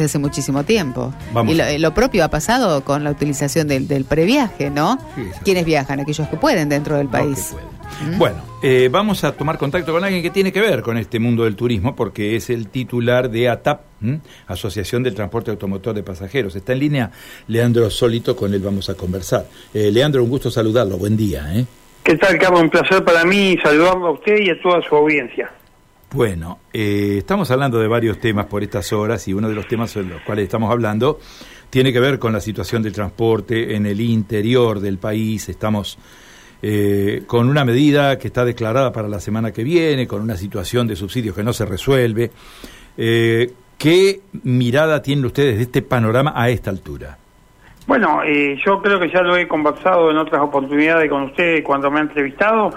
desde hace muchísimo tiempo. Vamos. Y lo, lo propio ha pasado con la utilización del, del previaje, ¿no? Sí. ¿Quiénes viajan? Aquellos que pueden dentro del No, país. puede. Bueno, eh, vamos a tomar contacto con alguien que tiene que ver con este mundo del turismo, porque es el titular de ATAP, ¿m? Asociación del Transporte Automotor de Pasajeros. Está en línea Leandro Solito, con él vamos a conversar. Eh, Leandro, un gusto saludarlo, buen día. ¿eh? ¿Qué tal, Carlos? Un placer para mí saludarlo a usted y a toda su audiencia. Bueno, eh, estamos hablando de varios temas por estas horas y uno de los temas en los cuales estamos hablando tiene que ver con la situación del transporte en el interior del país. Estamos eh, con una medida que está declarada para la semana que viene, con una situación de subsidios que no se resuelve. Eh, ¿Qué mirada tienen ustedes de este panorama a esta altura? Bueno, eh, yo creo que ya lo he conversado en otras oportunidades con usted cuando me ha entrevistado.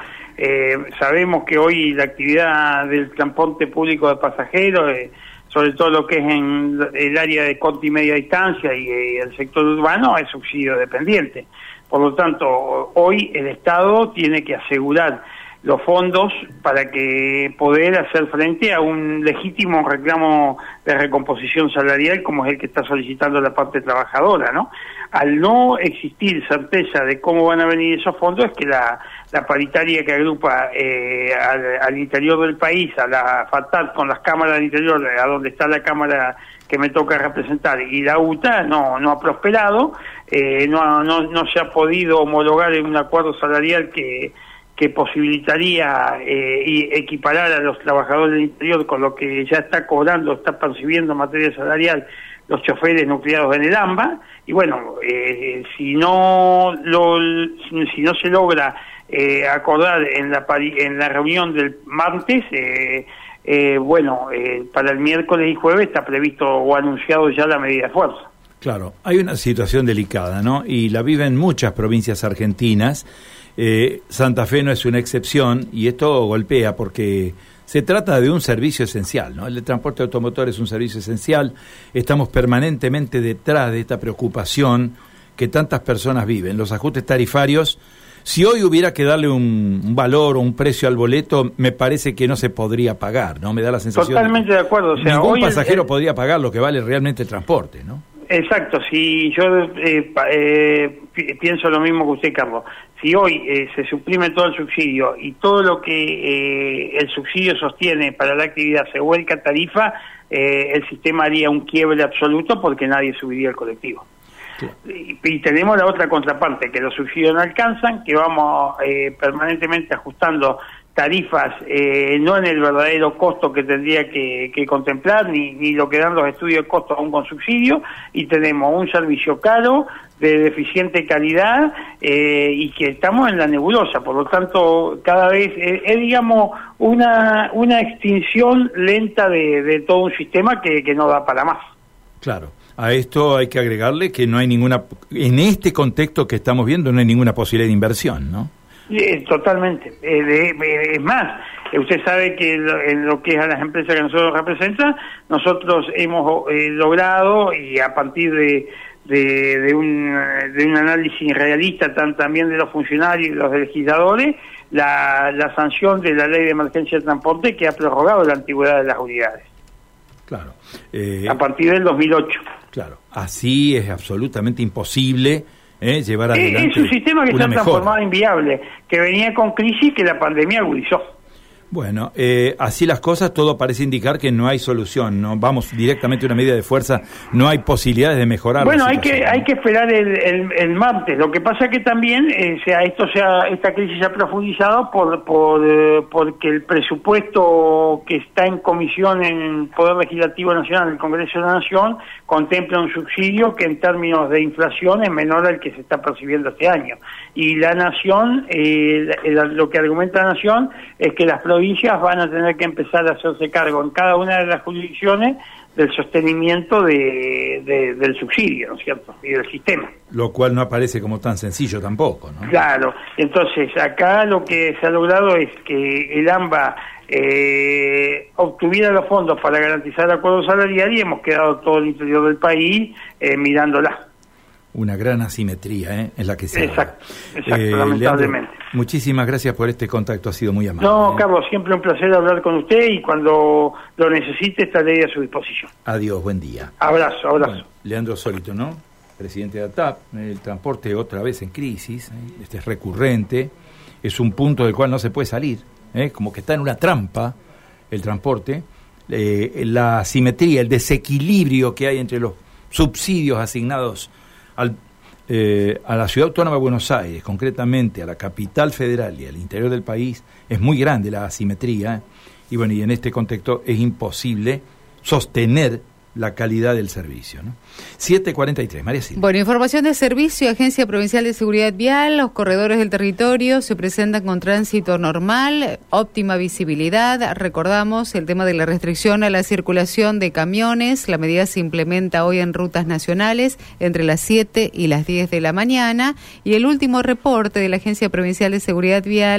Eh, sabemos que hoy la actividad del transporte público de pasajeros, eh, sobre todo lo que es en el área de corta y media distancia y eh, el sector urbano, es subsidio dependiente. Por lo tanto, hoy el Estado tiene que asegurar los fondos para que poder hacer frente a un legítimo reclamo de recomposición salarial como es el que está solicitando la parte trabajadora, ¿no? Al no existir certeza de cómo van a venir esos fondos es que la, paritaria que agrupa eh, al, interior del país, a la FATAT con las cámaras del interior, a donde está la cámara que me toca representar y la UTA no, no ha prosperado, eh, no, no, no se ha podido homologar en un acuerdo salarial que, que posibilitaría eh, y equiparar a los trabajadores del interior con lo que ya está cobrando, está percibiendo en materia salarial los choferes nucleados en el AMBA y bueno, eh, si no lo, si no se logra eh, acordar en la en la reunión del martes, eh, eh, bueno, eh, para el miércoles y jueves está previsto o anunciado ya la medida de fuerza. Claro, hay una situación delicada, ¿no? Y la viven muchas provincias argentinas. Eh, Santa Fe no es una excepción y esto golpea porque se trata de un servicio esencial, ¿no? El de transporte automotor es un servicio esencial. Estamos permanentemente detrás de esta preocupación que tantas personas viven. Los ajustes tarifarios, si hoy hubiera que darle un, un valor o un precio al boleto, me parece que no se podría pagar, ¿no? Me da la sensación. Totalmente de acuerdo, o sea, ningún hoy pasajero el- podría pagar lo que vale realmente el transporte, ¿no? Exacto, si yo eh, eh, pienso lo mismo que usted, Carlos. Si hoy eh, se suprime todo el subsidio y todo lo que eh, el subsidio sostiene para la actividad se vuelca a tarifa, eh, el sistema haría un quiebre absoluto porque nadie subiría el colectivo. Y, y tenemos la otra contraparte, que los subsidios no alcanzan, que vamos eh, permanentemente ajustando tarifas eh, no en el verdadero costo que tendría que, que contemplar, ni, ni lo que dan los estudios de costo aún con subsidio, y tenemos un servicio caro, de deficiente calidad, eh, y que estamos en la nebulosa, por lo tanto, cada vez eh, es, digamos, una, una extinción lenta de, de todo un sistema que, que no da para más. Claro. A esto hay que agregarle que no hay ninguna, en este contexto que estamos viendo, no hay ninguna posibilidad de inversión, ¿no? Eh, totalmente. Eh, de- eh, es más, eh, usted sabe que lo- en lo que es a las empresas que nosotros representan, nosotros hemos logrado, y a partir de, de, de un, de un análisis realista tan, también de los funcionarios y los legisladores, la, la sanción de la ley de emergencia de transporte que ha prorrogado la antigüedad de las unidades, Claro. A partir del 2008. claro. Así es absolutamente imposible eh, llevar adelante es un sistema que está mejora. transformado inviable, que venía con crisis que la pandemia agudizó. Bueno, eh, así las cosas, todo parece indicar que no hay solución, no vamos directamente a una medida de fuerza, no hay posibilidades de mejorar. Bueno, hay que hay que esperar el, el, el martes. Lo que pasa que también, eh, sea esto sea esta crisis se ha profundizado por, por eh, porque el presupuesto que está en comisión en el Poder Legislativo Nacional, en el Congreso de la Nación, contempla un subsidio que en términos de inflación es menor al que se está percibiendo este año. Y la Nación, eh, la- lo que argumenta la Nación es que las provincias van a tener que empezar a hacerse cargo en cada una de las jurisdicciones del sostenimiento de, de- del subsidio, ¿no es cierto? Y del sistema. Lo cual no aparece como tan sencillo tampoco, ¿no? Claro, entonces acá lo que se ha logrado es que el AMBA eh, obtuviera los fondos para garantizar el acuerdo salarial y hemos quedado todo el interior del país eh, mirándola. Una gran asimetría ¿eh? en la que se Exacto, exacto lamentablemente. muchísimas gracias por este contacto, ha sido muy amable. No, Carlos, siempre un placer hablar con usted y cuando lo necesite estaré a su disposición. Adiós, buen día. Abrazo, abrazo. Leandro Solito, ¿no? Presidente de ATAP, el transporte otra vez en crisis, este es recurrente, es un punto del cual no se puede salir, como que está en una trampa el transporte, la asimetría, el desequilibrio que hay entre los subsidios asignados al, eh, a la ciudad autónoma de Buenos Aires, concretamente a la capital federal y al interior del país, es muy grande la asimetría. Y bueno, y en este contexto es imposible sostener la calidad del servicio. ¿no? 743, María Silva. Bueno, información de servicio, Agencia Provincial de Seguridad Vial, los corredores del territorio se presentan con tránsito normal, óptima visibilidad. Recordamos el tema de la restricción a la circulación de camiones. La medida se implementa hoy en rutas nacionales entre las 7 y las 10 de la mañana. Y el último reporte de la Agencia Provincial de Seguridad Vial